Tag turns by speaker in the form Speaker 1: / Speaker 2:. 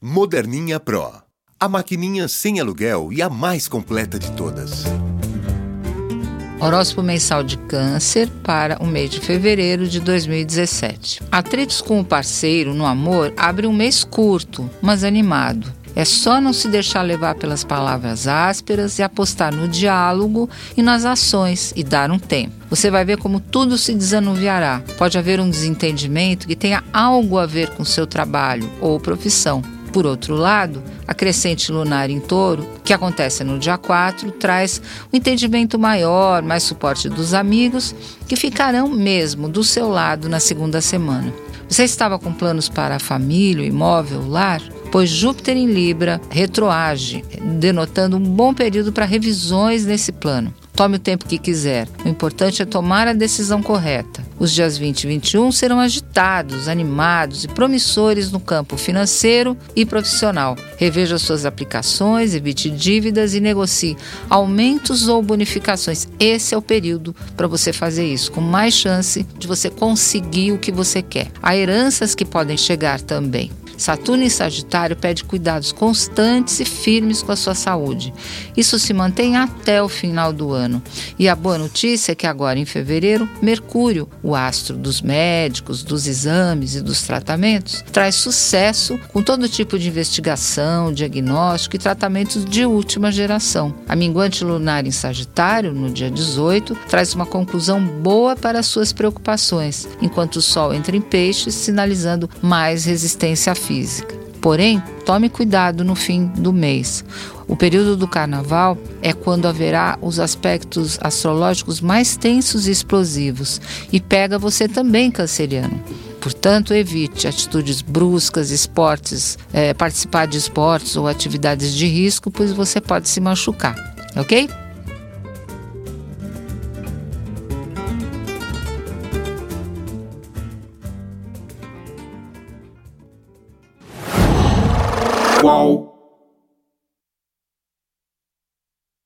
Speaker 1: Moderninha Pro. A maquininha sem aluguel e a mais completa de todas.
Speaker 2: Horóscopo mensal de Câncer para o mês de fevereiro de 2017. Atritos com o parceiro no amor abre um mês curto, mas animado. É só não se deixar levar pelas palavras ásperas e apostar no diálogo e nas ações e dar um tempo. Você vai ver como tudo se desanuviará. Pode haver um desentendimento que tenha algo a ver com seu trabalho ou profissão. Por outro lado, a crescente lunar em touro, que acontece no dia 4, traz um entendimento maior, mais suporte dos amigos, que ficarão mesmo do seu lado na segunda semana. Você estava com planos para a família, o imóvel, o lar? Pois Júpiter em Libra retroage, denotando um bom período para revisões nesse plano. Tome o tempo que quiser. O importante é tomar a decisão correta. Os dias 20 e 21 serão agitados, animados e promissores no campo financeiro e profissional. Reveja suas aplicações, evite dívidas e negocie aumentos ou bonificações. Esse é o período para você fazer isso, com mais chance de você conseguir o que você quer. Há heranças que podem chegar também. Saturno em Sagitário pede cuidados constantes e firmes com a sua saúde. Isso se mantém até o final do ano. E a boa notícia é que agora em fevereiro, Mercúrio, o astro dos médicos, dos exames e dos tratamentos, traz sucesso com todo tipo de investigação, diagnóstico e tratamentos de última geração. A minguante lunar em Sagitário, no dia 18, traz uma conclusão boa para as suas preocupações, enquanto o Sol entra em Peixes, sinalizando mais resistência à física. Porém, tome cuidado no fim do mês. O período do carnaval é quando haverá os aspectos astrológicos mais tensos e explosivos, e pega você também, canceriano. Portanto, evite atitudes bruscas, esportes, é, participar de esportes ou atividades de risco, pois você pode se machucar, ok?
Speaker 1: Whoa.